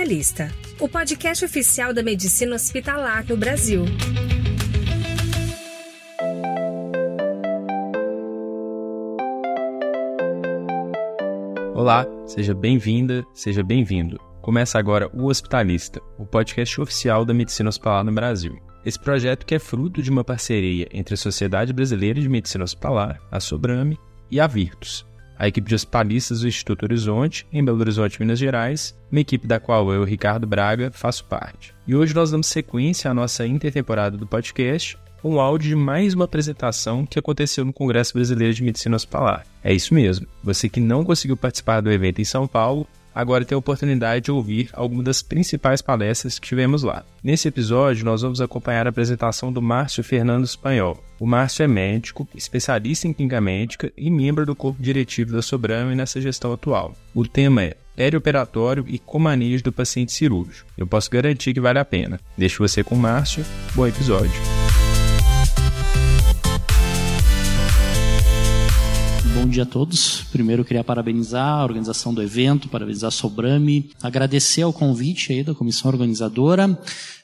Hospitalista, o podcast oficial da medicina hospitalar no Brasil. Olá, seja bem-vinda, seja bem-vindo. Começa agora o Hospitalista, o podcast oficial da medicina hospitalar no Brasil. Esse projeto que é fruto de uma parceria entre a Sociedade Brasileira de Medicina Hospitalar, a Sobrame, e a Virtus, a equipe de hospitalistas do Instituto Horizonte, em Belo Horizonte, Minas Gerais, uma equipe da qual eu, Ricardo Braga, faço parte. E hoje nós damos sequência à nossa intertemporada do podcast, com um áudio de mais uma apresentação que aconteceu no Congresso Brasileiro de Medicina Hospitalar. É isso mesmo, você que não conseguiu participar do evento em São Paulo, agora tem a oportunidade de ouvir algumas das principais palestras que tivemos lá. Nesse episódio, nós vamos acompanhar a apresentação do Márcio Fernando Espanhol. O Márcio é médico, especialista em clínica médica e membro do corpo diretivo da Sobrame nessa gestão atual. O tema é perioperatório e comanejo do paciente cirúrgico. Eu posso garantir que vale a pena. Deixo você com o Márcio. Bom episódio. Dia a todos. Primeiro queria parabenizar a organização do evento, parabenizar a Sobrame, agradecer ao convite aí da comissão organizadora.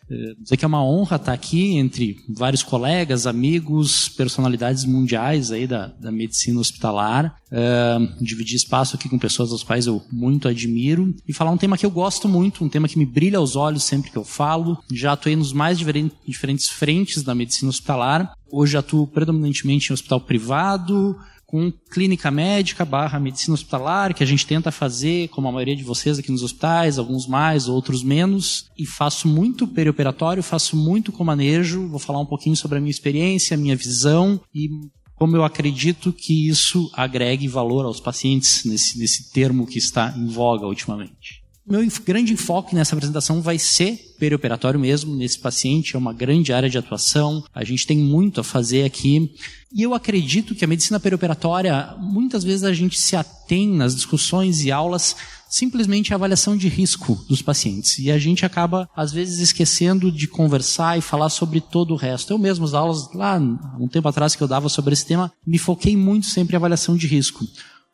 Eh, dizer que é uma honra estar aqui entre vários colegas, amigos, personalidades mundiais aí da, da medicina hospitalar, uh, dividir espaço aqui com pessoas das quais eu muito admiro e falar um tema que eu gosto muito, um tema que me brilha aos olhos sempre que eu falo. Já atuei nos mais diferentes frentes da medicina hospitalar. Hoje atuo predominantemente em hospital privado, com clínica médica barra medicina hospitalar, que a gente tenta fazer, como a maioria de vocês aqui nos hospitais, alguns mais, outros menos, e faço muito perioperatório, faço muito com manejo, vou falar um pouquinho sobre a minha experiência, a minha visão e como eu acredito que isso agregue valor aos pacientes nesse, nesse termo que está em voga ultimamente. Meu grande enfoque nessa apresentação vai ser perioperatório mesmo, nesse paciente, é uma grande área de atuação, a gente tem muito a fazer aqui. E eu acredito que a medicina perioperatória, muitas vezes a gente se atém nas discussões e aulas simplesmente a avaliação de risco dos pacientes. E a gente acaba, às vezes, esquecendo de conversar e falar sobre todo o resto. Eu mesmo, as aulas, lá um tempo atrás que eu dava sobre esse tema, me foquei muito sempre em avaliação de risco.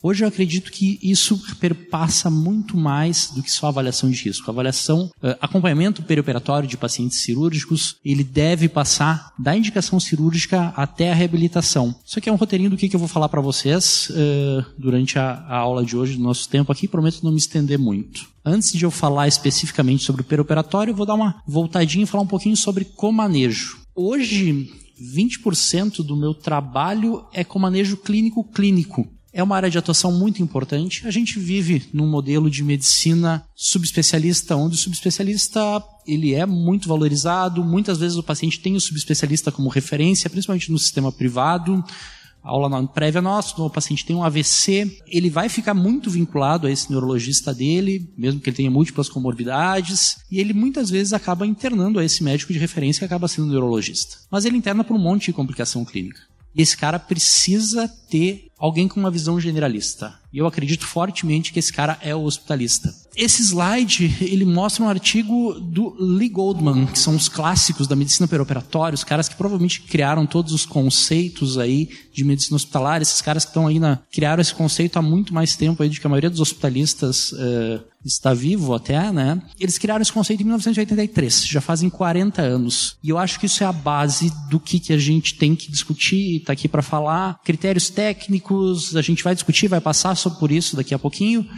Hoje eu acredito que isso perpassa muito mais do que só avaliação de risco. Avaliação, uh, acompanhamento perioperatório de pacientes cirúrgicos, ele deve passar da indicação cirúrgica até a reabilitação. Isso aqui é um roteirinho do que, eu vou falar para vocês uh, durante a, a, aula de hoje, do nosso tempo aqui. Prometo não me estender muito. Antes de eu falar especificamente sobre o perioperatório, vou dar uma voltadinha e falar um pouquinho sobre comanejo. Hoje, 20% do meu trabalho é com manejo clínico clínico. É uma área de atuação muito importante. A gente vive num modelo de medicina subespecialista, onde o subespecialista ele é muito valorizado. Muitas vezes o paciente tem o subespecialista como referência, principalmente no sistema privado. A aula prévia nossa, o paciente tem um AVC, ele vai ficar muito vinculado a esse neurologista dele, mesmo que ele tenha múltiplas comorbidades, e ele muitas vezes acaba internando a esse médico de referência que acaba sendo neurologista. Mas ele interna por um monte de complicação clínica. E esse cara precisa ter alguém com uma visão generalista. E eu acredito fortemente que esse cara é o hospitalista. Esse slide, ele mostra um artigo do Lee Goldman, que são os clássicos da medicina perioperatória, os caras que provavelmente criaram todos os conceitos aí de medicina hospitalar, esses caras que estão aí na, criaram esse conceito há muito mais tempo aí do que a maioria dos hospitalistas uh, está vivo até, né? Eles criaram esse conceito em 1983, já fazem 40 anos. E eu acho que isso é a base do que, que a gente tem que discutir, está aqui para falar, critérios técnicos, a gente vai discutir, vai passar por isso daqui a pouquinho.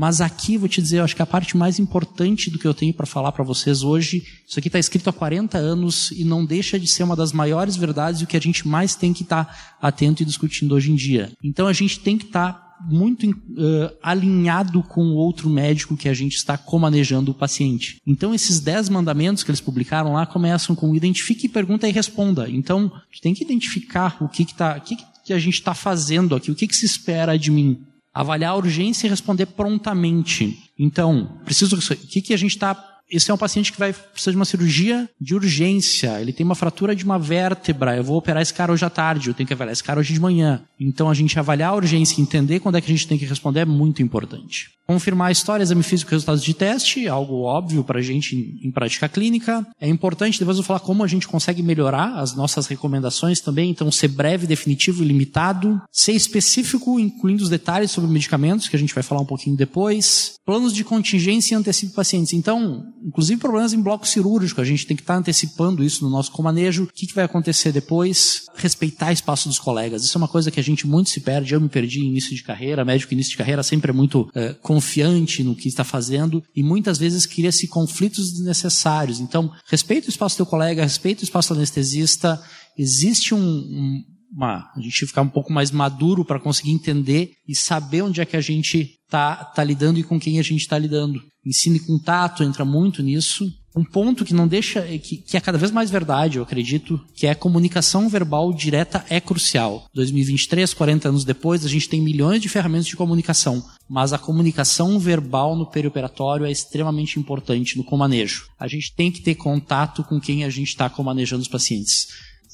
Mas aqui vou te dizer, eu acho que a parte mais importante do que eu tenho para falar para vocês hoje, isso aqui está escrito há 40 anos e não deixa de ser uma das maiores verdades e o que a gente mais tem que estar tá atento e discutindo hoje em dia. Então a gente tem que estar tá muito uh, alinhado com o outro médico que a gente está comanejando o paciente. Então, esses 10 mandamentos que eles publicaram lá começam com identifique, pergunta e responda. Então, tem que identificar o que está, que que a gente está fazendo aqui? O que, que se espera de mim? Avaliar a urgência e responder prontamente. Então, preciso. O que, que a gente está esse é um paciente que vai precisar de uma cirurgia de urgência. Ele tem uma fratura de uma vértebra. Eu vou operar esse cara hoje à tarde, eu tenho que avaliar esse cara hoje de manhã. Então a gente avaliar a urgência e entender quando é que a gente tem que responder é muito importante. Confirmar a história, exame físico resultados de teste, algo óbvio para a gente em, em prática clínica. É importante, depois eu vou falar como a gente consegue melhorar as nossas recomendações também. Então, ser breve, definitivo e limitado. Ser específico, incluindo os detalhes sobre medicamentos, que a gente vai falar um pouquinho depois. Planos de contingência e antecipo pacientes. Então, inclusive problemas em bloco cirúrgico, a gente tem que estar antecipando isso no nosso comanejo. O que, que vai acontecer depois? Respeitar espaço dos colegas. Isso é uma coisa que a gente muito se perde. Eu me perdi em início de carreira. Médico início de carreira sempre é muito é, confiante no que está fazendo e muitas vezes cria-se conflitos desnecessários. Então, respeita o espaço do teu colega, respeita o espaço do anestesista. Existe um, um uma, a gente ficar um pouco mais maduro para conseguir entender e saber onde é que a gente está tá lidando e com quem a gente está lidando. Ensino e contato entra muito nisso. Um ponto que não deixa, que, que, é cada vez mais verdade, eu acredito, que é a comunicação verbal direta é crucial. 2023, 40 anos depois, a gente tem milhões de ferramentas de comunicação, mas a comunicação verbal no perioperatório é extremamente importante no comanejo. A gente tem que ter contato com quem a gente está comanejando os pacientes.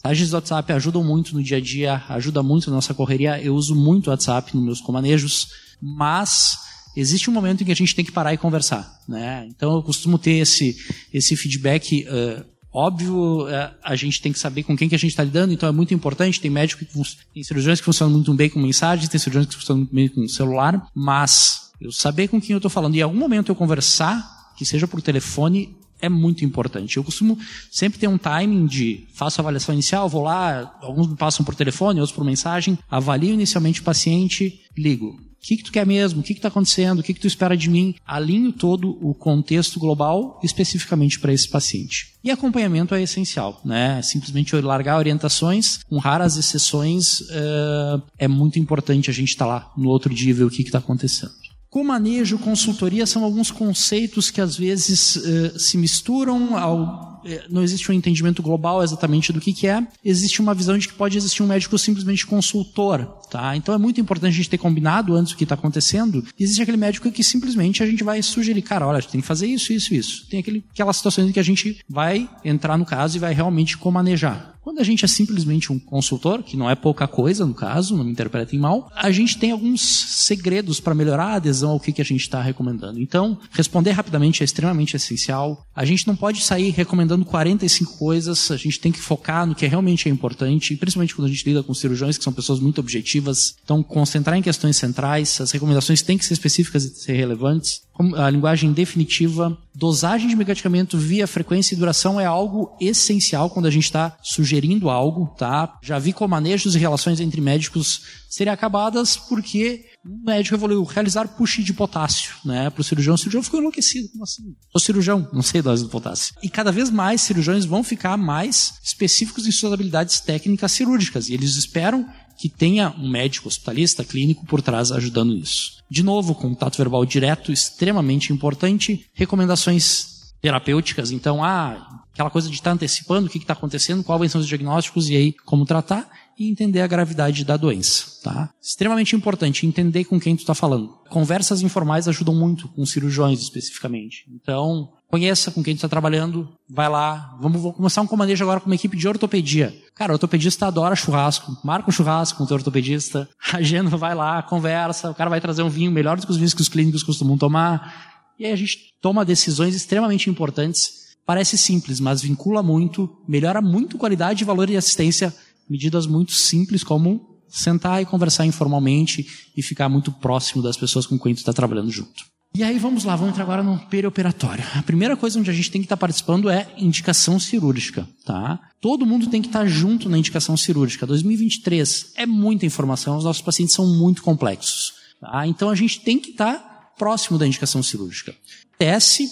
Mensagens do WhatsApp ajudam muito no dia a dia, ajuda muito na nossa correria. Eu uso muito o WhatsApp nos meus comanejos, mas existe um momento em que a gente tem que parar e conversar, né? Então eu costumo ter esse esse feedback uh, óbvio. Uh, a gente tem que saber com quem que a gente está lidando, então é muito importante. Tem médico que tem cirurgiões que funcionam muito bem com mensagens, tem cirurgiões que funcionam muito bem com celular, mas eu saber com quem eu estou falando e em algum momento eu conversar, que seja por telefone, é muito importante. Eu costumo sempre ter um timing de faço a avaliação inicial, vou lá, alguns me passam por telefone, outros por mensagem, avalio inicialmente o paciente, ligo. O que, que tu quer mesmo? O que está acontecendo? O que, que tu espera de mim? Alinho todo o contexto global especificamente para esse paciente. E acompanhamento é essencial, né? Simplesmente largar orientações, com raras exceções, uh, é muito importante a gente estar tá lá no outro dia e ver o que está acontecendo. Co-manejo, consultoria são alguns conceitos que às vezes uh, se misturam ao não existe um entendimento global exatamente do que, que é, existe uma visão de que pode existir um médico simplesmente consultor, tá? Então é muito importante a gente ter combinado antes o que está acontecendo. Existe aquele médico que simplesmente a gente vai sugerir, cara, olha, tem que fazer isso, isso, isso. Tem aquele, aquelas situações em que a gente vai entrar no caso e vai realmente comanejar. Quando a gente é simplesmente um consultor, que não é pouca coisa no caso, não me interpretem mal, a gente tem alguns segredos para melhorar a adesão ao que, que a gente está recomendando. Então, responder rapidamente é extremamente essencial. A gente não pode sair recomendando dando 45 coisas, a gente tem que focar no que realmente é importante, principalmente quando a gente lida com cirurgiões que são pessoas muito objetivas. Então, concentrar em questões centrais, as recomendações têm que ser específicas e ser relevantes. A linguagem definitiva, dosagem de medicamento via frequência e duração é algo essencial quando a gente está sugerindo algo, tá? Já vi com manejos e relações entre médicos serem acabadas porque um médico evoluiu realizar push de potássio, né, para o cirurgião. O cirurgião ficou enlouquecido. Como assim? Sou cirurgião, não sei dose do potássio. E cada vez mais cirurgiões vão ficar mais específicos em suas habilidades técnicas cirúrgicas. E eles esperam que tenha um médico hospitalista clínico por trás ajudando nisso. De novo, contato verbal direto, extremamente importante. Recomendações terapêuticas, então, ah, aquela coisa de estar antecipando o que está acontecendo, quais são os diagnósticos e aí como tratar e entender a gravidade da doença, tá? Extremamente importante entender com quem tu está falando. Conversas informais ajudam muito com cirurgiões especificamente. Então, conheça com quem tu está trabalhando, vai lá, vamos, vamos começar um comandejo agora com uma equipe de ortopedia. Cara, o ortopedista adora churrasco, marca um churrasco com o teu ortopedista, agenda, vai lá, conversa, o cara vai trazer um vinho melhor do que os vinhos que os clínicos costumam tomar, e aí a gente toma decisões extremamente importantes. Parece simples, mas vincula muito, melhora muito qualidade, valor e assistência medidas muito simples como sentar e conversar informalmente e ficar muito próximo das pessoas com quem tu está trabalhando junto. E aí vamos lá, vamos entrar agora no perioperatório. A primeira coisa onde a gente tem que estar tá participando é indicação cirúrgica, tá? Todo mundo tem que estar tá junto na indicação cirúrgica. 2023 é muita informação, os nossos pacientes são muito complexos, tá? Então a gente tem que estar tá próximo da indicação cirúrgica. Teste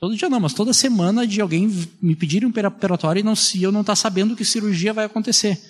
Todo dia não, mas toda semana de alguém me pedir um perioperatório e não, se eu não estar tá sabendo que cirurgia vai acontecer.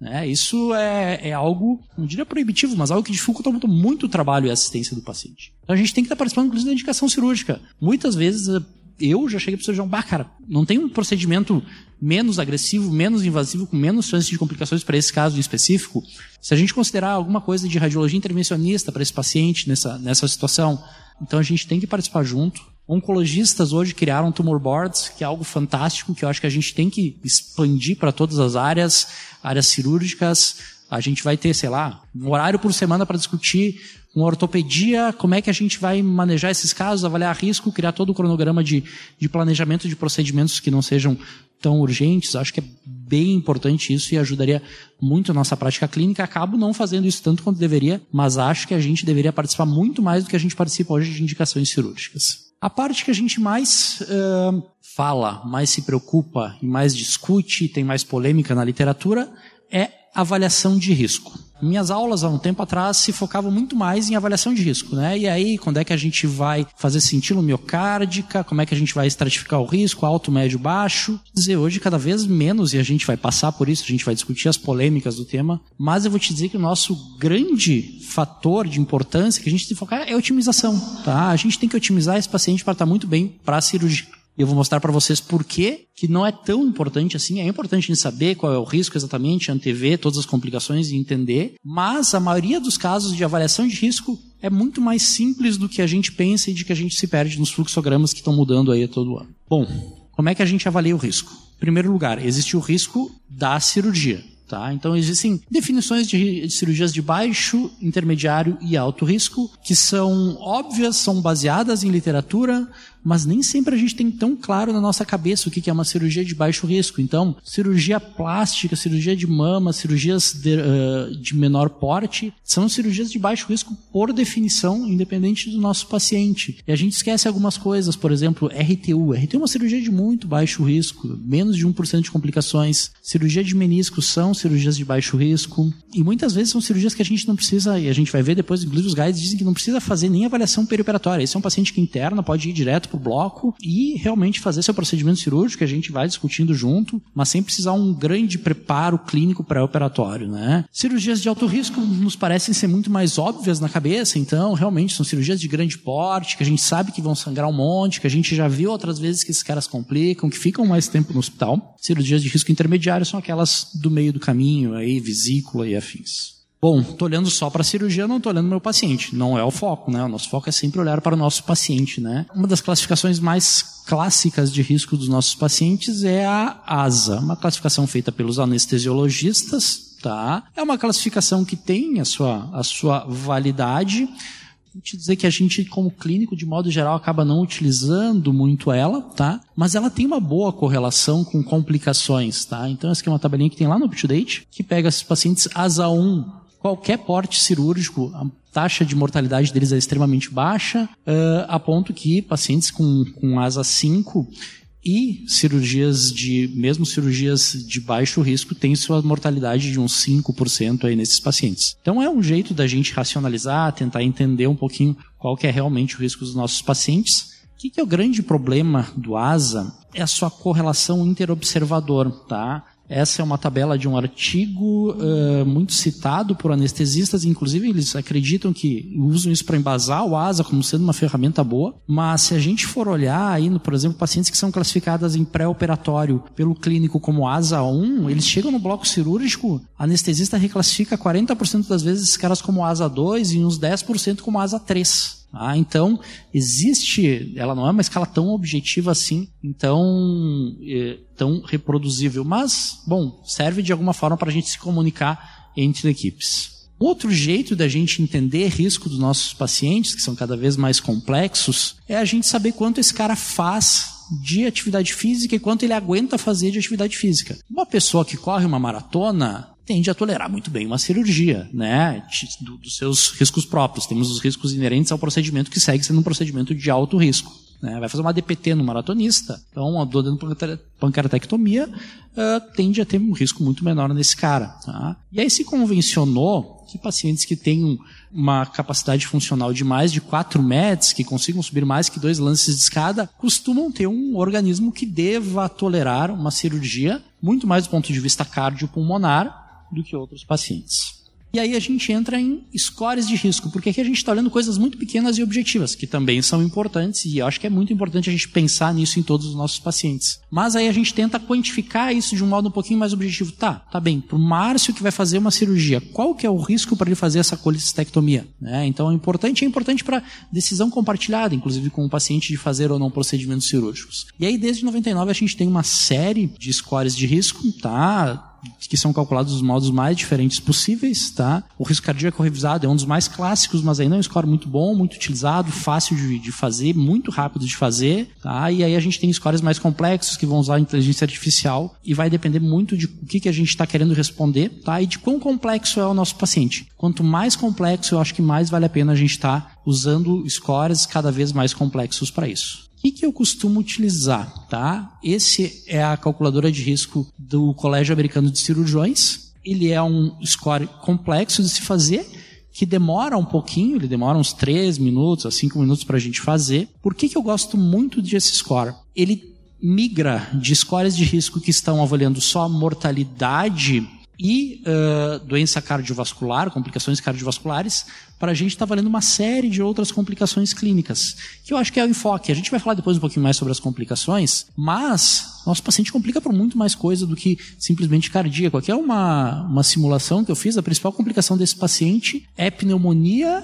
Né? Isso é, é, algo, não diria proibitivo, mas algo que dificulta muito, muito o trabalho e a assistência do paciente. Então a gente tem que estar tá participando, inclusive, da indicação cirúrgica. Muitas vezes eu já cheguei para o cirurgião, bah, cara, não tem um procedimento menos agressivo, menos invasivo, com menos chance de complicações para esse caso em específico? Se a gente considerar alguma coisa de radiologia intervencionista para esse paciente nessa, nessa situação, então a gente tem que participar junto. Oncologistas hoje criaram tumor boards, que é algo fantástico, que eu acho que a gente tem que expandir para todas as áreas, áreas cirúrgicas. A gente vai ter, sei lá, um horário por semana para discutir com ortopedia, como é que a gente vai manejar esses casos, avaliar risco, criar todo o cronograma de, de planejamento de procedimentos que não sejam tão urgentes. Acho que é bem importante isso e ajudaria muito a nossa prática clínica. Acabo não fazendo isso tanto quanto deveria, mas acho que a gente deveria participar muito mais do que a gente participa hoje de indicações cirúrgicas. A parte que a gente mais uh, fala, mais se preocupa e mais discute, tem mais polêmica na literatura, é avaliação de risco. Minhas aulas há um tempo atrás se focavam muito mais em avaliação de risco, né? E aí, quando é que a gente vai fazer cintila miocárdica, como é que a gente vai estratificar o risco, alto, médio, baixo? Dizer, hoje cada vez menos, e a gente vai passar por isso, a gente vai discutir as polêmicas do tema, mas eu vou te dizer que o nosso grande fator de importância que a gente tem que focar é a otimização, tá? A gente tem que otimizar esse paciente para estar muito bem para a cirurgia. Eu vou mostrar para vocês por que que não é tão importante assim. É importante a gente saber qual é o risco exatamente, antever todas as complicações e entender. Mas a maioria dos casos de avaliação de risco é muito mais simples do que a gente pensa e de que a gente se perde nos fluxogramas que estão mudando aí todo ano. Bom, como é que a gente avalia o risco? Em primeiro lugar, existe o risco da cirurgia. Tá? Então existem definições de cirurgias de baixo, intermediário e alto risco que são óbvias, são baseadas em literatura, mas nem sempre a gente tem tão claro na nossa cabeça o que é uma cirurgia de baixo risco. Então, cirurgia plástica, cirurgia de mama, cirurgias de, uh, de menor porte, são cirurgias de baixo risco por definição, independente do nosso paciente. E a gente esquece algumas coisas, por exemplo, RTU. RTU é uma cirurgia de muito baixo risco, menos de 1% de complicações. Cirurgia de menisco são cirurgias de baixo risco. E muitas vezes são cirurgias que a gente não precisa, e a gente vai ver depois, inclusive os guides dizem que não precisa fazer nem avaliação perioperatória. Esse é um paciente que interna, pode ir direto para o bloco e realmente fazer seu procedimento cirúrgico, que a gente vai discutindo junto, mas sem precisar um grande preparo clínico pré-operatório, né? Cirurgias de alto risco nos parecem ser muito mais óbvias na cabeça, então realmente são cirurgias de grande porte, que a gente sabe que vão sangrar um monte, que a gente já viu outras vezes que esses caras complicam, que ficam mais tempo no hospital. Cirurgias de risco intermediário são aquelas do meio do caminho, aí, vesícula e afins. Bom, estou olhando só para a cirurgia, não estou olhando meu paciente. Não é o foco, né? O nosso foco é sempre olhar para o nosso paciente, né? Uma das classificações mais clássicas de risco dos nossos pacientes é a ASA, uma classificação feita pelos anestesiologistas, tá? É uma classificação que tem a sua, a sua validade. Vou te dizer que a gente, como clínico, de modo geral, acaba não utilizando muito ela, tá? Mas ela tem uma boa correlação com complicações, tá? Então, essa aqui é uma tabelinha que tem lá no UpToDate, que pega esses pacientes ASA 1 qualquer porte cirúrgico, a taxa de mortalidade deles é extremamente baixa, uh, a ponto que pacientes com, com asa 5 e cirurgias de, mesmo cirurgias de baixo risco, têm sua mortalidade de uns 5% aí nesses pacientes. Então é um jeito da gente racionalizar, tentar entender um pouquinho qual que é realmente o risco dos nossos pacientes. O que, que é o grande problema do ASA? É a sua correlação interobservador, tá? Essa é uma tabela de um artigo uh, muito citado por anestesistas, inclusive eles acreditam que usam isso para embasar o ASA como sendo uma ferramenta boa. Mas se a gente for olhar aí, por exemplo, pacientes que são classificadas em pré-operatório pelo clínico como ASA 1, eles chegam no bloco cirúrgico, anestesista reclassifica 40% das vezes esses caras como ASA 2 e uns 10% como ASA 3. Ah, então, existe, ela não é uma escala tão objetiva assim, então, é, tão reproduzível, mas, bom, serve de alguma forma para a gente se comunicar entre equipes. Outro jeito da gente entender risco dos nossos pacientes, que são cada vez mais complexos, é a gente saber quanto esse cara faz de atividade física e quanto ele aguenta fazer de atividade física. Uma pessoa que corre uma maratona, tende a tolerar muito bem uma cirurgia, né? Do, dos seus riscos próprios. Temos os riscos inerentes ao procedimento que segue sendo um procedimento de alto risco. Né? Vai fazer uma DPT no maratonista, então uma dor dentro pancreatectomia uh, tende a ter um risco muito menor nesse cara. Tá? E aí se convencionou que pacientes que têm uma capacidade funcional de mais de 4 metros, que consigam subir mais que dois lances de escada, costumam ter um organismo que deva tolerar uma cirurgia, muito mais do ponto de vista cardiopulmonar, do que outros pacientes. E aí a gente entra em scores de risco, porque aqui a gente está olhando coisas muito pequenas e objetivas, que também são importantes, e eu acho que é muito importante a gente pensar nisso em todos os nossos pacientes. Mas aí a gente tenta quantificar isso de um modo um pouquinho mais objetivo. Tá, tá bem, para o Márcio que vai fazer uma cirurgia, qual que é o risco para ele fazer essa colicistectomia? Né? Então é importante, é importante para decisão compartilhada, inclusive com o paciente de fazer ou não procedimentos cirúrgicos. E aí desde 99 a gente tem uma série de scores de risco, tá? Que são calculados os modos mais diferentes possíveis, tá? O risco cardíaco revisado é um dos mais clássicos, mas ainda é um score muito bom, muito utilizado, fácil de, de fazer, muito rápido de fazer, tá? E aí a gente tem scores mais complexos que vão usar a inteligência artificial e vai depender muito de o que, que a gente está querendo responder, tá? E de quão complexo é o nosso paciente. Quanto mais complexo, eu acho que mais vale a pena a gente estar tá usando scores cada vez mais complexos para isso. Que, que, eu costumo utilizar? Tá? Esse é a calculadora de risco do Colégio Americano de Cirurgiões. Ele é um score complexo de se fazer, que demora um pouquinho, ele demora uns 3 minutos a 5 minutos para a gente fazer. Por que, que eu gosto muito desse score? Ele migra de scores de risco que estão avaliando só mortalidade e uh, doença cardiovascular, complicações cardiovasculares, para a gente está valendo uma série de outras complicações clínicas, que eu acho que é o enfoque. A gente vai falar depois um pouquinho mais sobre as complicações, mas nosso paciente complica por muito mais coisa do que simplesmente cardíaco. Aqui é uma, uma simulação que eu fiz, a principal complicação desse paciente é pneumonia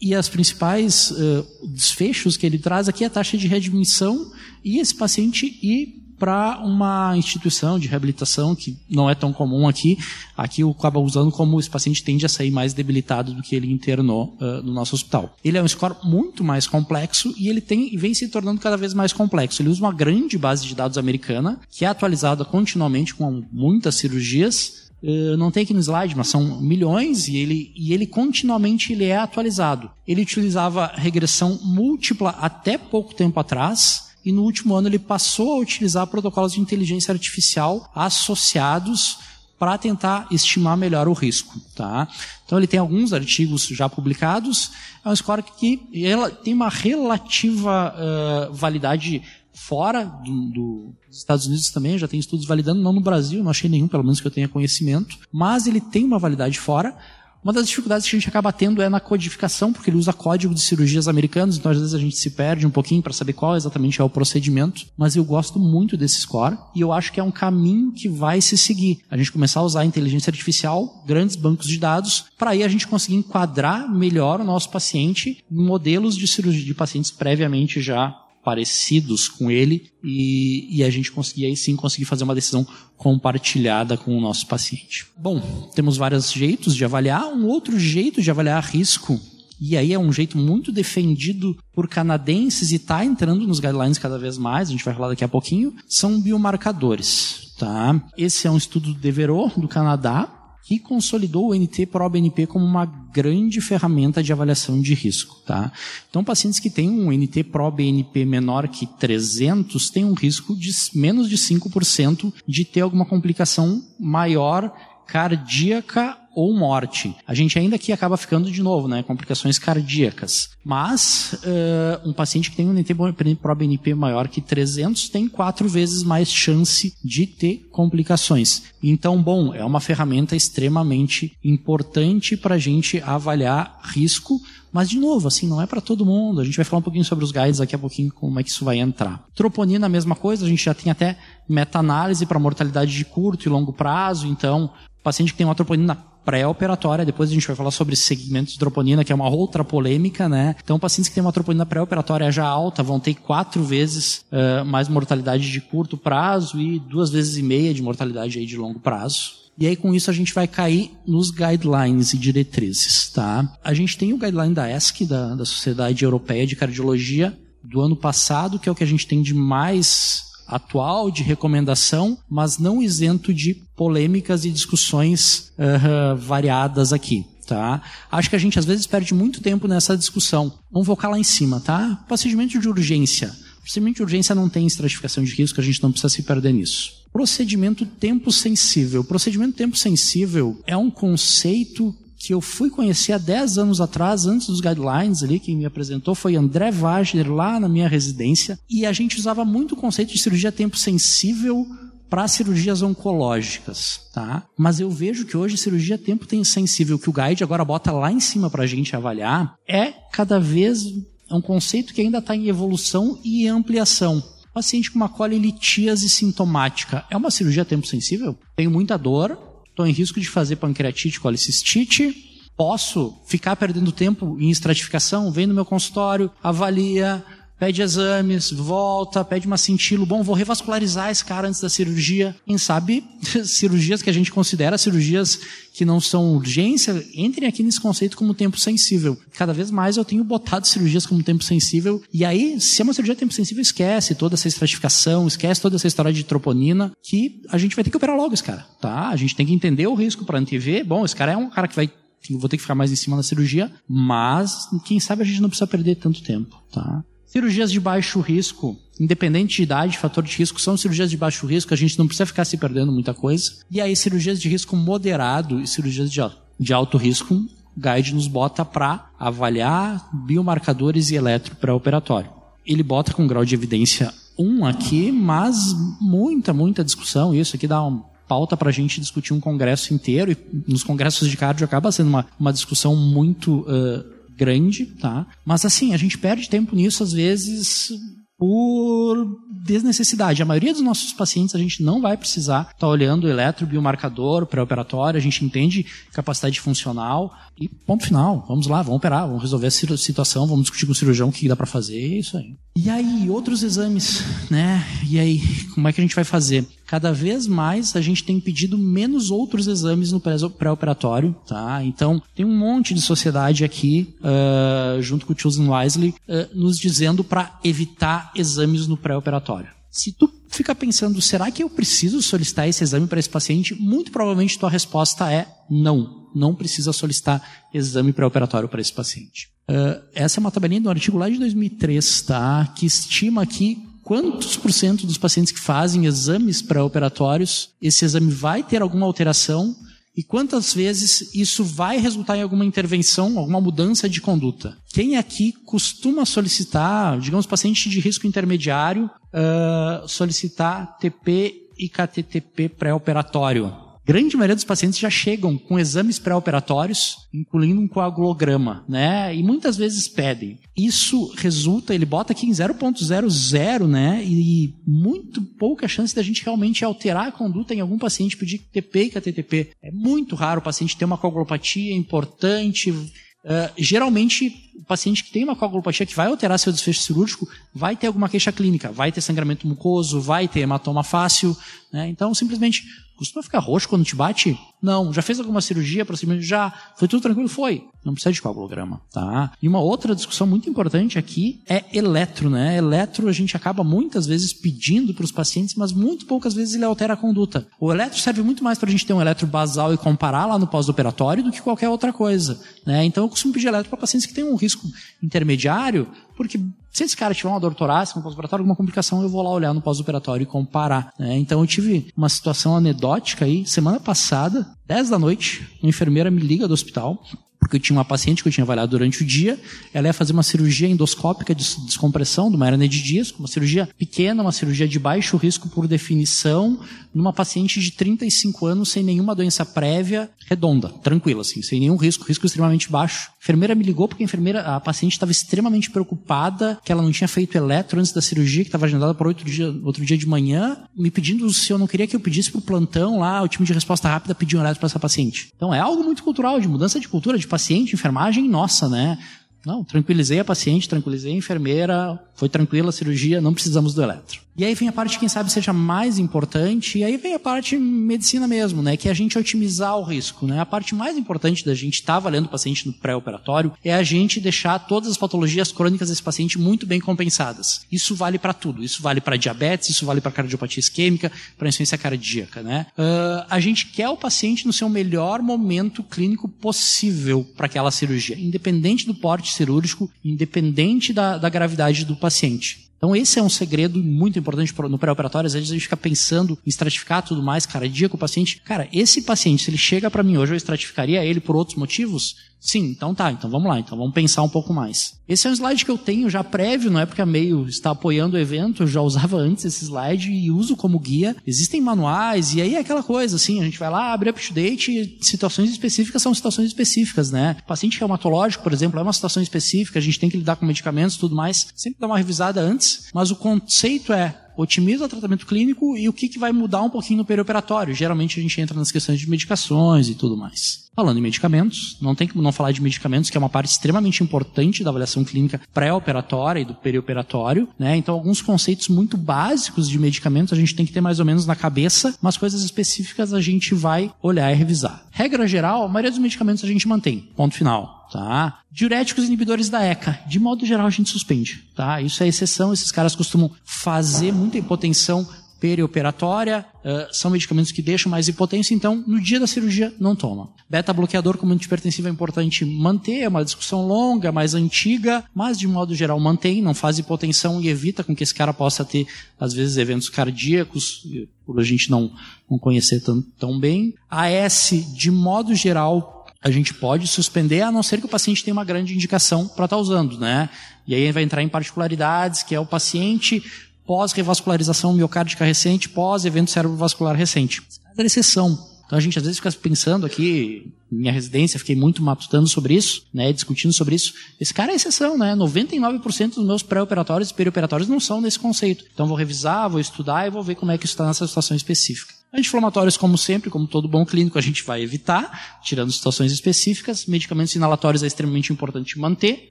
e as principais uh, desfechos que ele traz aqui é a taxa de readmissão e esse paciente ir para uma instituição de reabilitação que não é tão comum aqui. Aqui eu acaba usando como esse paciente tende a sair mais debilitado do que ele internou uh, no nosso hospital. Ele é um score muito mais complexo e ele tem, vem se tornando cada vez mais complexo. Ele usa uma grande base de dados americana que é atualizada continuamente com muitas cirurgias. Uh, não tem aqui no slide, mas são milhões e ele, e ele continuamente ele é atualizado. Ele utilizava regressão múltipla até pouco tempo atrás e no último ano ele passou a utilizar protocolos de inteligência artificial associados para tentar estimar melhor o risco. Tá? Então ele tem alguns artigos já publicados, é um score que ela tem uma relativa uh, validade fora do, do, dos Estados Unidos também, já tem estudos validando, não no Brasil, não achei nenhum, pelo menos que eu tenha conhecimento, mas ele tem uma validade fora, uma das dificuldades que a gente acaba tendo é na codificação, porque ele usa código de cirurgias americanos, então às vezes a gente se perde um pouquinho para saber qual exatamente é o procedimento, mas eu gosto muito desse score e eu acho que é um caminho que vai se seguir. A gente começar a usar a inteligência artificial, grandes bancos de dados, para aí a gente conseguir enquadrar melhor o nosso paciente em modelos de cirurgia de pacientes previamente já parecidos com ele e, e, a gente conseguir aí sim conseguir fazer uma decisão compartilhada com o nosso paciente. Bom, temos vários jeitos de avaliar. Um outro jeito de avaliar risco e aí é um jeito muito defendido por canadenses e está entrando nos guidelines cada vez mais, a gente vai falar daqui a pouquinho, são biomarcadores. Tá? Esse é um estudo do Devereux, do Canadá, que consolidou o NT Pro-BNP como uma grande ferramenta de avaliação de risco. Tá? Então, pacientes que têm um NT Pro-BNP menor que 300 têm um risco de menos de 5% de ter alguma complicação maior cardíaca ou morte. A gente ainda aqui acaba ficando de novo, né, complicações cardíacas. Mas uh, um paciente que tem um NT pro-BNP maior que 300 tem quatro vezes mais chance de ter complicações. Então, bom, é uma ferramenta extremamente importante para a gente avaliar risco mas, de novo, assim, não é para todo mundo. A gente vai falar um pouquinho sobre os guides daqui a pouquinho, como é que isso vai entrar. Troponina, a mesma coisa, a gente já tem até meta-análise para mortalidade de curto e longo prazo. Então, paciente que tem uma troponina pré-operatória, depois a gente vai falar sobre segmentos de troponina, que é uma outra polêmica, né? Então, pacientes que têm uma troponina pré-operatória já alta vão ter quatro vezes uh, mais mortalidade de curto prazo e duas vezes e meia de mortalidade aí de longo prazo. E aí, com isso, a gente vai cair nos guidelines e diretrizes, tá? A gente tem o guideline da ESC, da, da Sociedade Europeia de Cardiologia, do ano passado, que é o que a gente tem de mais atual de recomendação, mas não isento de polêmicas e discussões uh, variadas aqui. Tá? Acho que a gente às vezes perde muito tempo nessa discussão. Vamos focar lá em cima, tá? Procedimento de urgência. Procedimento de urgência não tem estratificação de risco, a gente não precisa se perder nisso. Procedimento tempo sensível. Procedimento tempo sensível é um conceito que eu fui conhecer há 10 anos atrás, antes dos guidelines ali, quem me apresentou foi André Wagner, lá na minha residência, e a gente usava muito o conceito de cirurgia tempo sensível para cirurgias oncológicas, tá? Mas eu vejo que hoje cirurgia tempo tem sensível que o guide agora bota lá em cima para a gente avaliar é cada vez um conceito que ainda está em evolução e ampliação. Paciente com uma colilitíase sintomática é uma cirurgia tempo sensível? Tenho muita dor, estou em risco de fazer pancreatite, colicistite, posso ficar perdendo tempo em estratificação, vem no meu consultório, avalia, pede exames, volta, pede uma cintilo, bom, vou revascularizar esse cara antes da cirurgia. Quem sabe cirurgias que a gente considera cirurgias que não são urgência, entrem aqui nesse conceito como tempo sensível. Cada vez mais eu tenho botado cirurgias como tempo sensível, e aí, se é uma cirurgia tempo sensível, esquece toda essa estratificação, esquece toda essa história de troponina, que a gente vai ter que operar logo esse cara, tá? A gente tem que entender o risco para antever. Bom, esse cara é um cara que vai vou ter que ficar mais em cima da cirurgia, mas quem sabe a gente não precisa perder tanto tempo, tá? Cirurgias de baixo risco, independente de idade, fator de risco, são cirurgias de baixo risco, a gente não precisa ficar se perdendo muita coisa. E aí, cirurgias de risco moderado e cirurgias de, alto risco, o guide nos bota para avaliar biomarcadores e eletro pré-operatório. Ele bota com grau de evidência 1 aqui, mas muita, muita discussão. Isso aqui dá uma pauta para a gente discutir um congresso inteiro, e nos congressos de cardio acaba sendo uma, uma discussão muito. Uh, grande, tá? Mas assim, a gente perde tempo nisso às vezes por desnecessidade. A maioria dos nossos pacientes a gente não vai precisar estar tá olhando o eletrobiomarcador pré-operatório, a gente entende capacidade funcional e ponto final. Vamos lá, vamos operar, vamos resolver a situação, vamos discutir com o cirurgião o que dá para fazer, é isso aí. E aí, outros exames, né? E aí, como é que a gente vai fazer? Cada vez mais a gente tem pedido menos outros exames no pré-operatório, tá? Então, tem um monte de sociedade aqui, uh, junto com o Chosen Wisely, uh, nos dizendo para evitar exames no pré-operatório. Se tu fica pensando, será que eu preciso solicitar esse exame para esse paciente? Muito provavelmente tua resposta é não. Não precisa solicitar exame pré-operatório para esse paciente. Uh, essa é uma tabelinha do artigo lá de 2003, tá? Que estima aqui quantos por cento dos pacientes que fazem exames pré-operatórios, esse exame vai ter alguma alteração e quantas vezes isso vai resultar em alguma intervenção, alguma mudança de conduta? Quem aqui costuma solicitar, digamos, paciente de risco intermediário, uh, solicitar TP e KTTP pré-operatório? Grande maioria dos pacientes já chegam com exames pré-operatórios, incluindo um coagulograma, né? E muitas vezes pedem. Isso resulta, ele bota aqui em 0.00, né? E muito pouca chance da gente realmente alterar a conduta em algum paciente pedir TP e KTTP. É muito raro o paciente ter uma coagulopatia importante. Uh, geralmente, o paciente que tem uma coagulopatia que vai alterar seu desfecho cirúrgico vai ter alguma queixa clínica, vai ter sangramento mucoso, vai ter hematoma fácil. Né? Então, simplesmente Costuma ficar roxo quando te bate? Não. Já fez alguma cirurgia, procedimento? Já. Foi tudo tranquilo? Foi. Não precisa de coagulograma, tá? E uma outra discussão muito importante aqui é eletro, né? Eletro a gente acaba muitas vezes pedindo para os pacientes, mas muito poucas vezes ele altera a conduta. O eletro serve muito mais para a gente ter um eletro basal e comparar lá no pós-operatório do que qualquer outra coisa, né? Então eu costumo pedir eletro para pacientes que têm um risco intermediário, porque se esse cara tiver uma dor torácica no pós-operatório, alguma complicação, eu vou lá olhar no pós-operatório e comparar. Né? Então eu tive uma situação anedótica aí, semana passada, 10 da noite, uma enfermeira me liga do hospital, porque eu tinha uma paciente que eu tinha avaliado durante o dia, ela ia fazer uma cirurgia endoscópica de descompressão de uma hernia de disco, uma cirurgia pequena, uma cirurgia de baixo risco por definição, numa paciente de 35 anos sem nenhuma doença prévia, redonda, tranquila, assim, sem nenhum risco, risco extremamente baixo. A enfermeira me ligou porque a enfermeira, a paciente estava extremamente preocupada que ela não tinha feito eletro antes da cirurgia, que estava agendada para outro dia, outro dia de manhã, me pedindo se eu não queria que eu pedisse para o plantão lá, o time de resposta rápida pediu um eletro para essa paciente. Então é algo muito cultural, de mudança de cultura, de paciente, enfermagem nossa, né? Não, tranquilizei a paciente, tranquilizei a enfermeira, foi tranquila a cirurgia, não precisamos do eletro. E aí vem a parte, quem sabe, seja mais importante, e aí vem a parte medicina mesmo, né? Que é a gente otimizar o risco, né? A parte mais importante da gente estar tá avaliando o paciente no pré-operatório é a gente deixar todas as patologias crônicas desse paciente muito bem compensadas. Isso vale para tudo. Isso vale para diabetes, isso vale para cardiopatia isquêmica, para insuficiência cardíaca, né? Uh, a gente quer o paciente no seu melhor momento clínico possível para aquela cirurgia, independente do porte cirúrgico, independente da, da gravidade do paciente. Então esse é um segredo muito importante no pré-operatório. Às vezes a gente fica pensando em estratificar tudo mais cardíaco o paciente. Cara, esse paciente, se ele chega para mim hoje, eu estratificaria ele por outros motivos? Sim, então tá, então vamos lá, então vamos pensar um pouco mais. Esse é um slide que eu tenho já prévio, não é porque a Meio está apoiando o evento, eu já usava antes esse slide e uso como guia. Existem manuais, e aí é aquela coisa, assim, a gente vai lá, abre up-to-date, situações específicas são situações específicas, né? O paciente reumatológico, por exemplo, é uma situação específica, a gente tem que lidar com medicamentos tudo mais, sempre dá uma revisada antes, mas o conceito é otimiza o tratamento clínico e o que, que vai mudar um pouquinho no perioperatório. Geralmente a gente entra nas questões de medicações e tudo mais. Falando em medicamentos, não tem como não falar de medicamentos, que é uma parte extremamente importante da avaliação clínica pré-operatória e do perioperatório, né? Então, alguns conceitos muito básicos de medicamentos a gente tem que ter mais ou menos na cabeça, mas coisas específicas a gente vai olhar e revisar. Regra geral, a maioria dos medicamentos a gente mantém. Ponto final tá? Diuréticos inibidores da ECA, de modo geral a gente suspende, tá? Isso é exceção, esses caras costumam fazer muita hipotensão perioperatória, uh, são medicamentos que deixam mais hipotência, então no dia da cirurgia não toma. Beta-bloqueador como antipertensivo é importante manter, é uma discussão longa, mais antiga, mas de modo geral mantém, não faz hipotensão e evita com que esse cara possa ter, às vezes, eventos cardíacos, por a gente não, não conhecer tão, tão bem. AS, de modo geral, a gente pode suspender, a não ser que o paciente tenha uma grande indicação para estar tá usando, né? E aí vai entrar em particularidades, que é o paciente pós-revascularização miocárdica recente, pós-evento cerebrovascular recente. É exceção. Então a gente às vezes fica pensando aqui, minha residência, fiquei muito matutando sobre isso, né, discutindo sobre isso. Esse cara é exceção, né? 99% dos meus pré-operatórios e perioperatórios não são nesse conceito. Então vou revisar, vou estudar e vou ver como é que isso está nessa situação específica. Anti-inflamatórios, como sempre, como todo bom clínico, a gente vai evitar, tirando situações específicas. Medicamentos inalatórios é extremamente importante manter.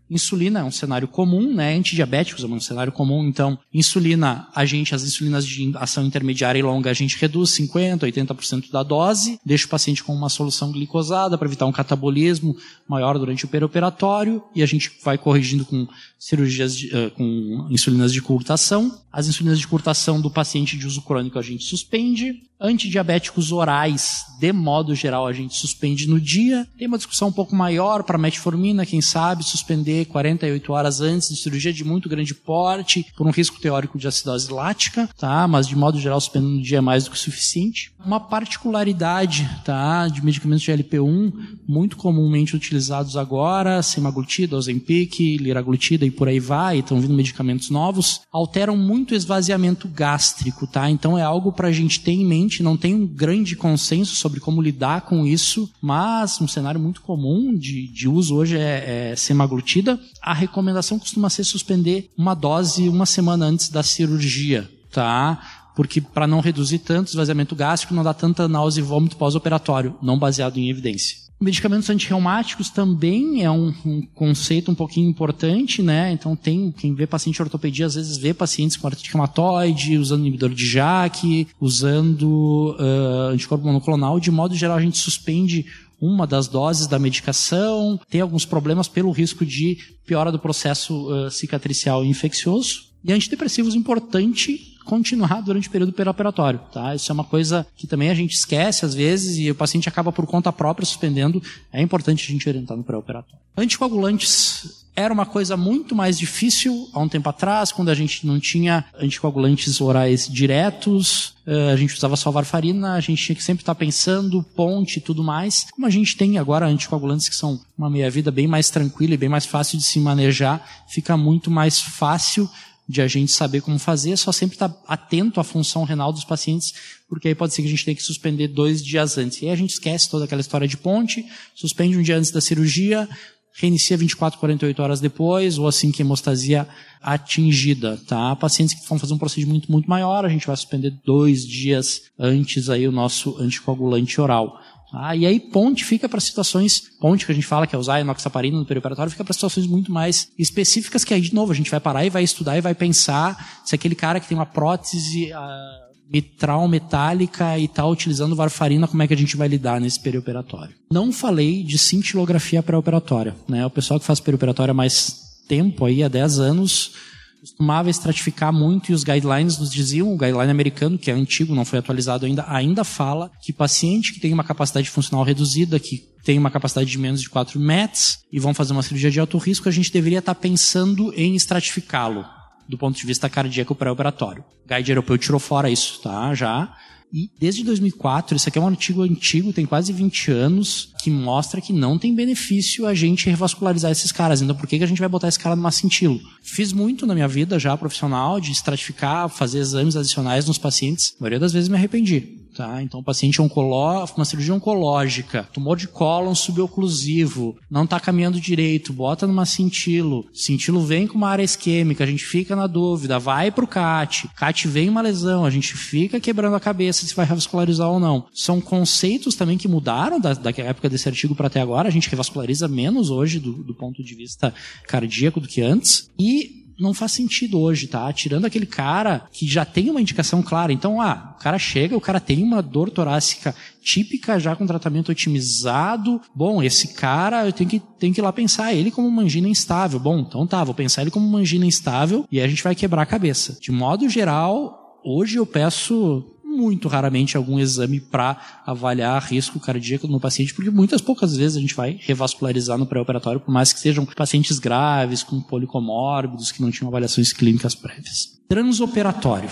Insulina é um cenário comum, né? Antidiabéticos é um cenário comum. Então, insulina, a gente, as insulinas de ação intermediária e longa, a gente reduz 50%, 80% da dose, deixa o paciente com uma solução glicosada para evitar um catabolismo maior durante o perioperatório e a gente vai corrigindo com cirurgias, de, uh, com insulinas de curtação. As insulinas de curtação do paciente de uso crônico a gente suspende. Antidiabéticos orais, de modo geral, a gente suspende no dia. Tem uma discussão um pouco maior para metformina, quem sabe, suspender 48 horas antes de cirurgia de muito grande porte, por um risco teórico de acidose lática, tá? Mas de modo geral, suspendendo no dia é mais do que suficiente. Uma particularidade, tá? De medicamentos de LP1, muito comumente utilizados agora, semaglutida, Ozempic, liraglutida e por aí vai, estão vindo medicamentos novos, alteram muito o esvaziamento gástrico, tá? Então é algo para a gente ter em mente não tem um grande consenso sobre como lidar com isso, mas um cenário muito comum de, de uso hoje é, é semaglutida. A recomendação costuma ser suspender uma dose uma semana antes da cirurgia, tá? Porque para não reduzir tanto esvaziamento gástrico, não dá tanta náusea e vômito pós-operatório, não baseado em evidência. Medicamentos antirreumáticos também é um, um, conceito um pouquinho importante, né? Então tem quem vê paciente de ortopedia às vezes vê pacientes com artrite reumatoide, usando inibidor de JAK, usando uh, anticorpo monoclonal. De modo geral, a gente suspende uma das doses da medicação, tem alguns problemas pelo risco de piora do processo uh, cicatricial e infeccioso. E antidepressivos importante continuar durante o período perioperatório, tá? Isso é uma coisa que também a gente esquece às vezes e o paciente acaba por conta própria suspendendo. É importante a gente orientar no pré-operatório. Anticoagulantes era uma coisa muito mais difícil há um tempo atrás, quando a gente não tinha anticoagulantes orais diretos, eh, a gente usava só varfarina, a gente tinha que sempre estar pensando, ponte e tudo mais. Como a gente tem agora anticoagulantes que são uma meia-vida bem mais tranquila e bem mais fácil de se manejar, fica muito mais fácil de a gente saber como fazer, é só sempre estar tá atento à função renal dos pacientes, porque aí pode ser que a gente tenha que suspender dois dias antes. E aí a gente esquece toda aquela história de ponte, suspende um dia antes da cirurgia, reinicia 24, 48 horas depois, ou assim que a hemostasia atingida, tá? Pacientes que vão fazer um procedimento muito maior, a gente vai suspender dois dias antes aí o nosso anticoagulante oral. Ah, e aí ponte fica para situações, ponte que a gente fala que é usar enoxaparina no perioperatório, fica para situações muito mais específicas que aí de novo a gente vai parar e vai estudar e vai pensar se aquele cara que tem uma prótese uh, mitral metálica e está utilizando varfarina, como é que a gente vai lidar nesse perioperatório. Não falei de cintilografia pré-operatória, né? O pessoal que faz perioperatória há mais tempo aí, há 10 anos, costumava estratificar muito e os guidelines nos diziam, o guideline americano, que é antigo, não foi atualizado ainda, ainda fala que paciente que tem uma capacidade funcional reduzida, que tem uma capacidade de menos de 4 METs e vão fazer uma cirurgia de alto risco, a gente deveria estar pensando em estratificá-lo do ponto de vista cardíaco pré-operatório. Guide europeu tirou fora isso, tá? Já. E desde 2004, isso aqui é um artigo antigo, tem quase 20 anos, que mostra que não tem benefício a gente revascularizar esses caras. Então por que, que a gente vai botar esse cara no cintilo? Fiz muito na minha vida já profissional de estratificar, fazer exames adicionais nos pacientes. A maioria das vezes me arrependi. Tá? Então, paciente oncológico, uma cirurgia oncológica, tumor de cólon suboclusivo, não está caminhando direito, bota numa cintilo, cintilo vem com uma área isquêmica, a gente fica na dúvida, vai para o CAT, CAT vem uma lesão, a gente fica quebrando a cabeça se vai revascularizar ou não. São conceitos também que mudaram da, da época desse artigo para até agora, a gente revasculariza menos hoje do, do ponto de vista cardíaco do que antes, e não faz sentido hoje, tá? Tirando aquele cara que já tem uma indicação clara. Então, ah, o cara chega, o cara tem uma dor torácica típica, já com tratamento otimizado. Bom, esse cara, eu tenho que, tenho que ir lá pensar ele como uma angina instável. Bom, então tá, vou pensar ele como uma angina instável e a gente vai quebrar a cabeça. De modo geral, hoje eu peço muito raramente algum exame para avaliar risco cardíaco no paciente, porque muitas poucas vezes a gente vai revascularizar no pré-operatório, por mais que sejam pacientes graves, com policomórbidos, que não tinham avaliações clínicas prévias. Transoperatório.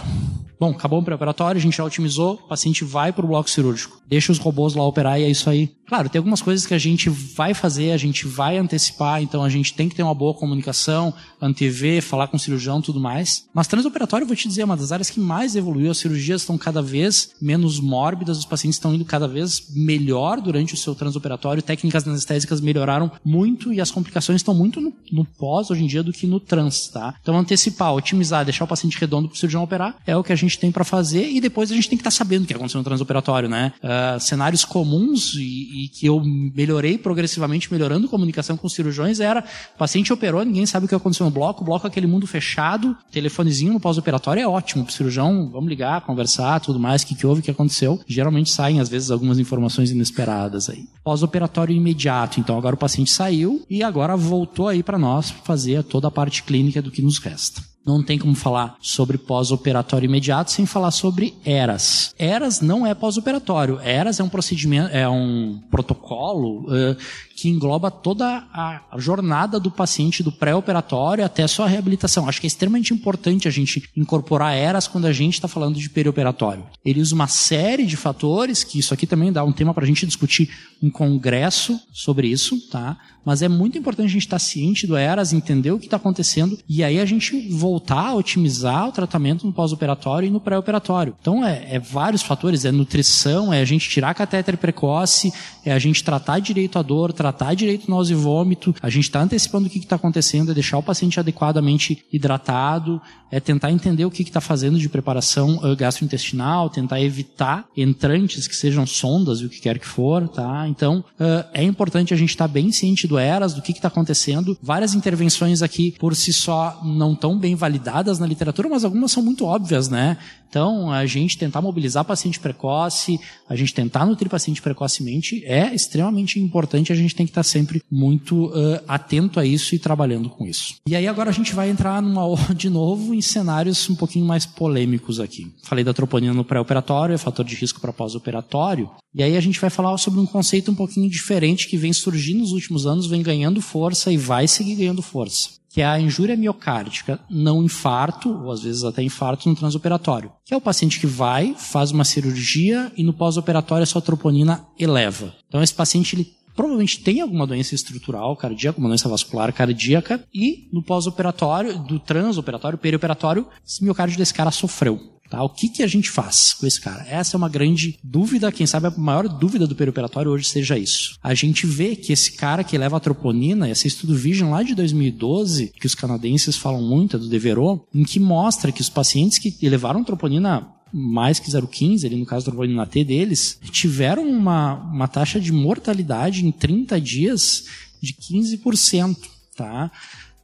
Bom, acabou o pré-operatório, a gente já otimizou, o paciente vai para o bloco cirúrgico. Deixa os robôs lá operar e é isso aí. Claro, tem algumas coisas que a gente vai fazer, a gente vai antecipar, então a gente tem que ter uma boa comunicação, antever, falar com o cirurgião tudo mais. Mas transoperatório, vou te dizer, é uma das áreas que mais evoluiu. As cirurgias estão cada vez menos mórbidas, os pacientes estão indo cada vez melhor durante o seu transoperatório, técnicas anestésicas melhoraram muito e as complicações estão muito no, no pós hoje em dia do que no trans, tá? Então antecipar, otimizar, deixar o paciente redondo para o cirurgião operar é o que a gente tem para fazer e depois a gente tem que estar tá sabendo o que aconteceu no transoperatório, né? Uh, cenários comuns e, e, que eu melhorei progressivamente, melhorando comunicação com os cirurgiões, era o paciente operou, ninguém sabe o que aconteceu no bloco, o bloco é aquele mundo fechado, telefonezinho no pós-operatório é ótimo para o cirurgião, vamos ligar, conversar, tudo mais, o que, que houve, o que aconteceu. Geralmente saem, às vezes, algumas informações inesperadas aí. Pós-operatório imediato, então agora o paciente saiu e agora voltou aí para nós fazer toda a parte clínica do que nos resta. Não tem como falar sobre pós-operatório imediato sem falar sobre ERAS. ERAS não é pós-operatório. ERAS é um procedimento, é um protocolo uh, que engloba toda a jornada do paciente do pré-operatório até a sua reabilitação. Acho que é extremamente importante a gente incorporar eras quando a gente está falando de perioperatório. Ele usa uma série de fatores, que isso aqui também dá um tema para a gente discutir um congresso sobre isso, tá? Mas é muito importante a gente estar tá ciente do ERAS, entender o que está acontecendo e aí a gente voltar a otimizar o tratamento no pós-operatório e no pré-operatório. Então é, é vários fatores, é nutrição, é a gente tirar catéter precoce, é a gente tratar direito a dor, tratar direito náusea e vômito, a gente está antecipando o que está acontecendo, é deixar o paciente adequadamente hidratado, é tentar entender o que está fazendo de preparação uh, gastrointestinal, tentar evitar entrantes que sejam sondas e o que quer que for, tá? Então, uh, é importante a gente estar tá bem ciente do ERAS, do que está acontecendo. Várias intervenções aqui, por si só, não tão bem validadas na literatura, mas algumas são muito óbvias, né? Então, a gente tentar mobilizar paciente precoce, a gente tentar nutrir paciente precocemente é extremamente importante. A gente tem que estar sempre muito uh, atento a isso e trabalhando com isso. E aí agora a gente vai entrar numa de novo em cenários um pouquinho mais polêmicos aqui. Falei da troponina no pré-operatório, é fator de risco para pós-operatório. E aí a gente vai falar sobre um conceito um pouquinho diferente que vem surgindo nos últimos anos, vem ganhando força e vai seguir ganhando força que é a injúria miocárdica, não infarto, ou às vezes até infarto no transoperatório, que é o paciente que vai, faz uma cirurgia e no pós-operatório a sua troponina eleva. Então esse paciente ele provavelmente tem alguma doença estrutural cardíaca, uma doença vascular cardíaca, e no pós-operatório, do transoperatório, perioperatório, esse miocárdio desse cara sofreu. Tá? O que, que a gente faz com esse cara? Essa é uma grande dúvida, quem sabe a maior dúvida do perioperatório hoje seja isso. A gente vê que esse cara que leva a troponina, esse estudo Vision lá de 2012, que os canadenses falam muito, é do Devereux, em que mostra que os pacientes que levaram troponina mais que 0,15, ali no caso da troponina T deles, tiveram uma, uma taxa de mortalidade em 30 dias de 15%, tá?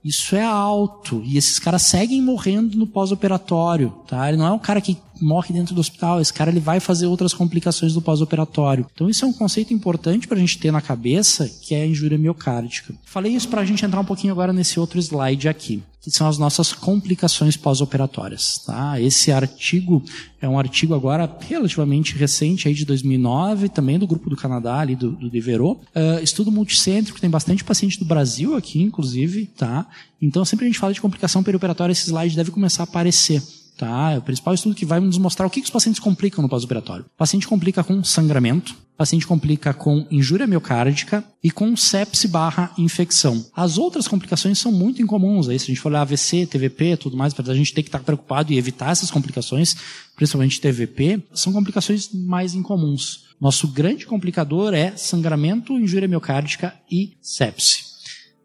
Isso é alto. E esses caras seguem morrendo no pós-operatório, tá? Ele não é um cara que morre dentro do hospital, esse cara ele vai fazer outras complicações do pós-operatório. Então isso é um conceito importante para a gente ter na cabeça, que é a injúria miocárdica. Falei isso para a gente entrar um pouquinho agora nesse outro slide aqui que são as nossas complicações pós-operatórias. Tá? Esse artigo é um artigo agora relativamente recente, aí de 2009, também do grupo do Canadá, ali do, do. Uh, estudo multicêntrico, tem bastante paciente do Brasil aqui, inclusive. Tá? Então, sempre a gente fala de complicação perioperatória, esse slide deve começar a aparecer. Tá? É o principal estudo que vai nos mostrar o que, que os pacientes complicam no pós-operatório. O paciente complica com sangramento, o paciente complica com injúria miocárdica e com sepse barra infecção. As outras complicações são muito incomuns. Aí, se a gente for olhar AVC, TVP, tudo mais, a gente ter que estar preocupado e evitar essas complicações, principalmente TVP, são complicações mais incomuns. Nosso grande complicador é sangramento, injúria miocárdica e sepse.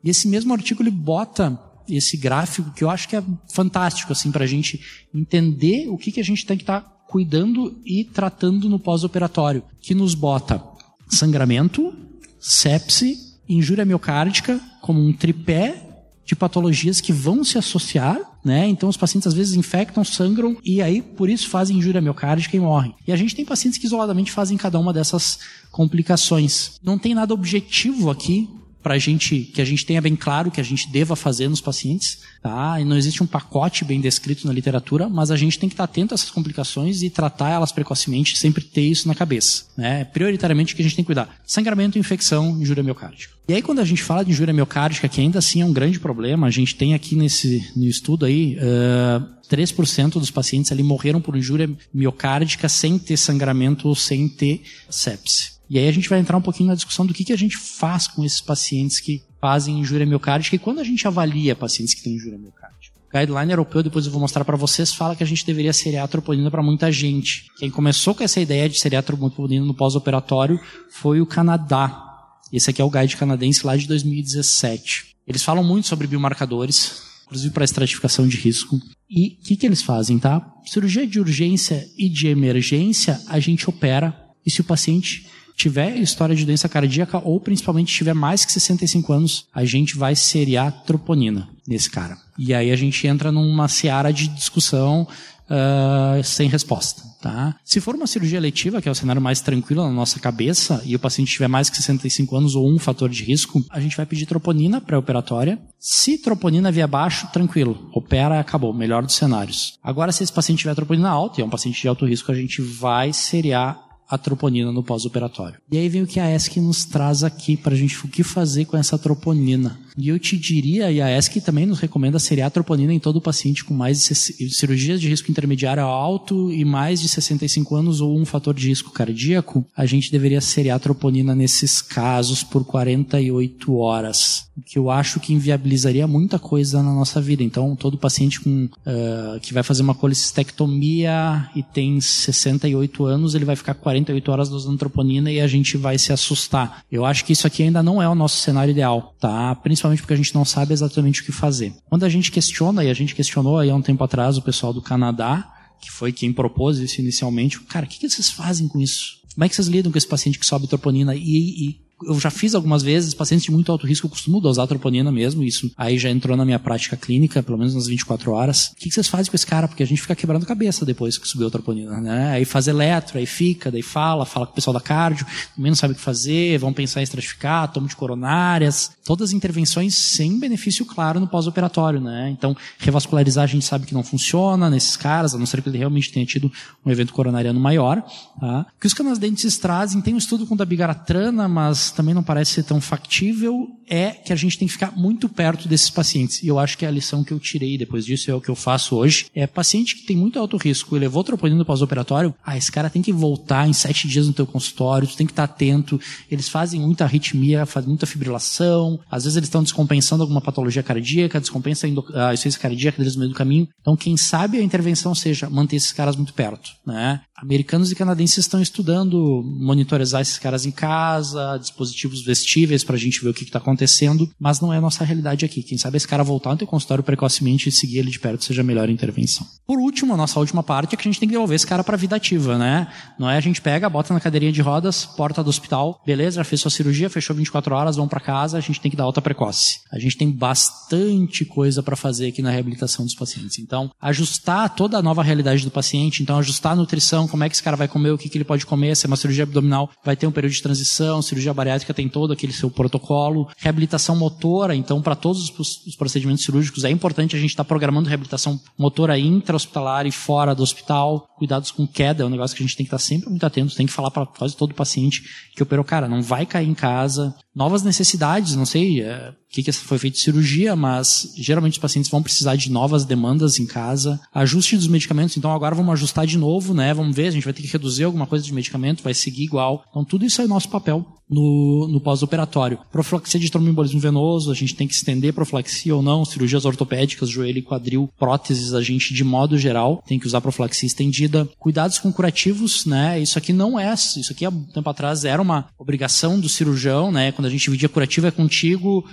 E esse mesmo artigo ele bota esse gráfico que eu acho que é fantástico assim para a gente entender o que, que a gente tem que estar tá cuidando e tratando no pós-operatório, que nos bota sangramento, sepse, injúria miocárdica como um tripé de patologias que vão se associar, né? Então os pacientes às vezes infectam, sangram e aí por isso fazem injúria miocárdica e morrem. E a gente tem pacientes que isoladamente fazem cada uma dessas complicações. Não tem nada objetivo aqui para gente que a gente tenha bem claro que a gente deva fazer nos pacientes, tá? E não existe um pacote bem descrito na literatura, mas a gente tem que estar atento a essas complicações e tratar elas precocemente, sempre ter isso na cabeça, né? Prioritariamente o que a gente tem que cuidar: sangramento, infecção, injúria miocárdica. E aí quando a gente fala de injúria miocárdica, que ainda assim é um grande problema, a gente tem aqui nesse no estudo aí uh, 3% dos pacientes ali morreram por injúria miocárdica sem ter sangramento ou sem ter sepse. E aí a gente vai entrar um pouquinho na discussão do que, que a gente faz com esses pacientes que fazem injúria miocárdica e quando a gente avalia pacientes que têm injúria miocárdica. O guideline europeu, depois eu vou mostrar para vocês, fala que a gente deveria seriar troponina para muita gente. Quem começou com essa ideia de seriar troponina no pós-operatório foi o Canadá. Esse aqui é o guide canadense lá de 2017. Eles falam muito sobre biomarcadores, inclusive para estratificação de risco. E o que, que eles fazem, tá? Cirurgia de urgência e de emergência, a gente opera e se o paciente tiver história de doença cardíaca ou principalmente tiver mais que 65 anos, a gente vai seriar troponina nesse cara. E aí a gente entra numa seara de discussão uh, sem resposta. Tá? Se for uma cirurgia letiva, que é o cenário mais tranquilo na nossa cabeça, e o paciente tiver mais que 65 anos ou um fator de risco, a gente vai pedir troponina pré-operatória. Se troponina vier abaixo, tranquilo, opera acabou, melhor dos cenários. Agora, se esse paciente tiver troponina alta, e é um paciente de alto risco, a gente vai seriar a troponina no pós-operatório. E aí vem o que a ESC nos traz aqui para a gente o que fazer com essa troponina. E eu te diria, e a ESC também nos recomenda seriar troponina em todo paciente com mais de cirurgias de risco intermediário alto e mais de 65 anos ou um fator de risco cardíaco, a gente deveria seriar troponina nesses casos por 48 horas. Que eu acho que inviabilizaria muita coisa na nossa vida. Então, todo paciente com, uh, que vai fazer uma colecistectomia e tem 68 anos, ele vai ficar 48 horas dosando troponina e a gente vai se assustar. Eu acho que isso aqui ainda não é o nosso cenário ideal, tá? Principalmente porque a gente não sabe exatamente o que fazer. Quando a gente questiona, e a gente questionou aí há um tempo atrás o pessoal do Canadá, que foi quem propôs isso inicialmente, cara, o que, que vocês fazem com isso? Como é que vocês lidam com esse paciente que sobe troponina e, e eu já fiz algumas vezes, pacientes de muito alto risco, eu costumo dosar troponina mesmo, isso aí já entrou na minha prática clínica, pelo menos nas 24 horas. O que vocês fazem com esse cara? Porque a gente fica quebrando cabeça depois que subiu a troponina, né? Aí faz eletro, aí fica, daí fala, fala com o pessoal da cardio, também não sabe o que fazer, vão pensar em estratificar, tomo de coronárias, todas as intervenções sem benefício claro no pós-operatório, né? Então, revascularizar a gente sabe que não funciona nesses caras, a não ser que ele realmente tenha tido um evento coronariano maior, tá? O que os canadenses trazem, tem um estudo com dabigatratrana, mas também não parece ser tão factível, é que a gente tem que ficar muito perto desses pacientes. E eu acho que é a lição que eu tirei depois disso, é o que eu faço hoje. É paciente que tem muito alto risco e levou troponina pós-operatório, ah, esse cara tem que voltar em sete dias no teu consultório, tu tem que estar atento. Eles fazem muita arritmia, fazem muita fibrilação, às vezes eles estão descompensando alguma patologia cardíaca, descompensa a insuficiência cardíaca deles no meio do caminho. Então, quem sabe a intervenção seja manter esses caras muito perto, né? Americanos e canadenses estão estudando monitorizar esses caras em casa, dispositivos vestíveis para a gente ver o que está acontecendo, mas não é a nossa realidade aqui. Quem sabe esse cara voltar no teu consultório precocemente e seguir ele de perto seja a melhor intervenção. Por último, a nossa última parte é que a gente tem que devolver esse cara para a vida ativa, né? Não é a gente pega, bota na cadeirinha de rodas, porta do hospital, beleza, já fez sua cirurgia, fechou 24 horas, vão para casa, a gente tem que dar alta precoce. A gente tem bastante coisa para fazer aqui na reabilitação dos pacientes. Então, ajustar toda a nova realidade do paciente, então ajustar a nutrição, como é que esse cara vai comer, o que, que ele pode comer, se é uma cirurgia abdominal, vai ter um período de transição, cirurgia bariátrica tem todo aquele seu protocolo, reabilitação motora, então para todos os procedimentos cirúrgicos é importante a gente estar tá programando reabilitação motora intra-hospitalar e fora do hospital, cuidados com queda, é um negócio que a gente tem que estar tá sempre muito atento, tem que falar para quase todo paciente que operou, cara, não vai cair em casa, novas necessidades, não sei, é, que, que foi feita cirurgia, mas geralmente os pacientes vão precisar de novas demandas em casa, ajuste dos medicamentos, então agora vamos ajustar de novo, né? Vamos ver, a gente vai ter que reduzir alguma coisa de medicamento, vai seguir igual. Então tudo isso é nosso papel no, no pós-operatório. Profilaxia de tromboembolismo venoso, a gente tem que estender profilaxia ou não, cirurgias ortopédicas, joelho e quadril, próteses, a gente de modo geral tem que usar profilaxia estendida. Cuidados com curativos, né? Isso aqui não é, isso aqui há um tempo atrás era uma obrigação do cirurgião, né? Quando a gente dividia curativo é contigo,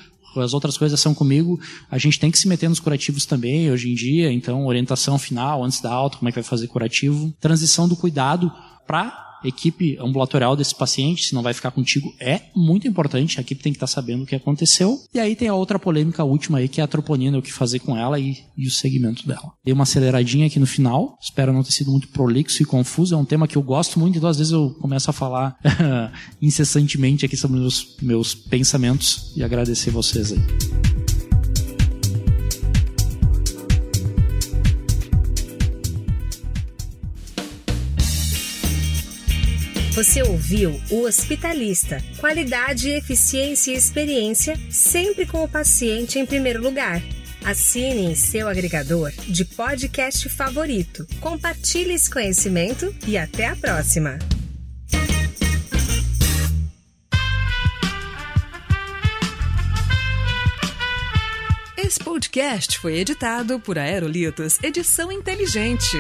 as outras coisas são comigo. A gente tem que se meter nos curativos também hoje em dia, então orientação final antes da alta, como é que vai fazer curativo, transição do cuidado para equipe ambulatorial desse paciente, se não vai ficar contigo, é muito importante. A equipe tem que estar sabendo o que aconteceu. E aí tem a outra polêmica última aí, que é a troponina, o que fazer com ela e, e o segmento dela. Dei uma aceleradinha aqui no final, espero não ter sido muito prolixo e confuso. É um tema que eu gosto muito, então às vezes eu começo a falar incessantemente aqui sobre meus, meus pensamentos e agradecer vocês aí. Você ouviu o Hospitalista. Qualidade, eficiência e experiência, sempre com o paciente em primeiro lugar. Assine em seu agregador de podcast favorito. Compartilhe esse conhecimento e até a próxima. Esse podcast foi editado por Aerolitos Edição Inteligente.